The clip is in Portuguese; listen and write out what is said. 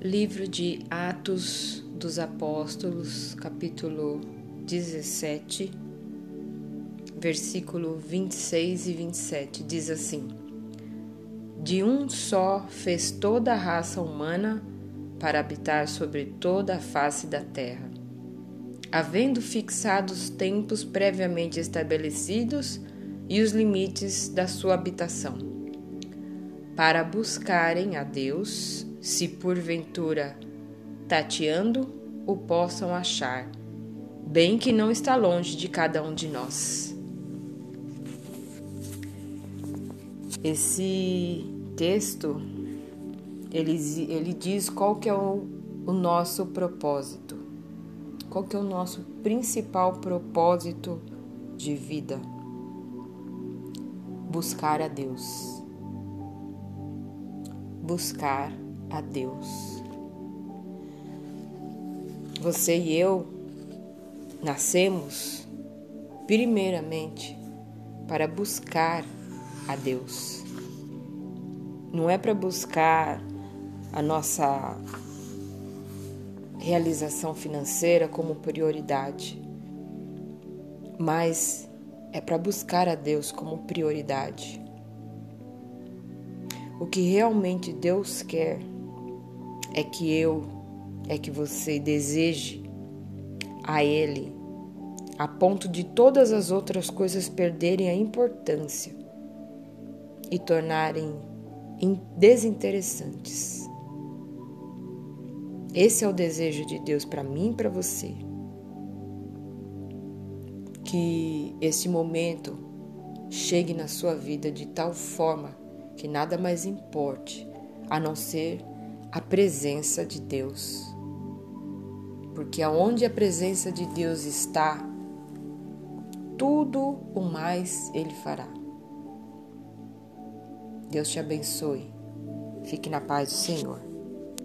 Livro de Atos dos Apóstolos, capítulo 17, versículo 26 e 27, diz assim: De um só fez toda a raça humana para habitar sobre toda a face da terra, havendo fixado os tempos previamente estabelecidos e os limites da sua habitação, para buscarem a Deus se porventura tateando o possam achar, bem que não está longe de cada um de nós. Esse texto ele, ele diz qual que é o, o nosso propósito, qual que é o nosso principal propósito de vida. Buscar a Deus. Buscar a Deus. Você e eu nascemos primeiramente para buscar a Deus. Não é para buscar a nossa realização financeira como prioridade, mas é para buscar a Deus como prioridade. O que realmente Deus quer é que eu, é que você deseje a Ele, a ponto de todas as outras coisas perderem a importância e tornarem desinteressantes. Esse é o desejo de Deus para mim e para você. Que esse momento chegue na sua vida de tal forma que nada mais importe a não ser a presença de Deus. Porque aonde a presença de Deus está, tudo o mais Ele fará. Deus te abençoe. Fique na paz do Senhor.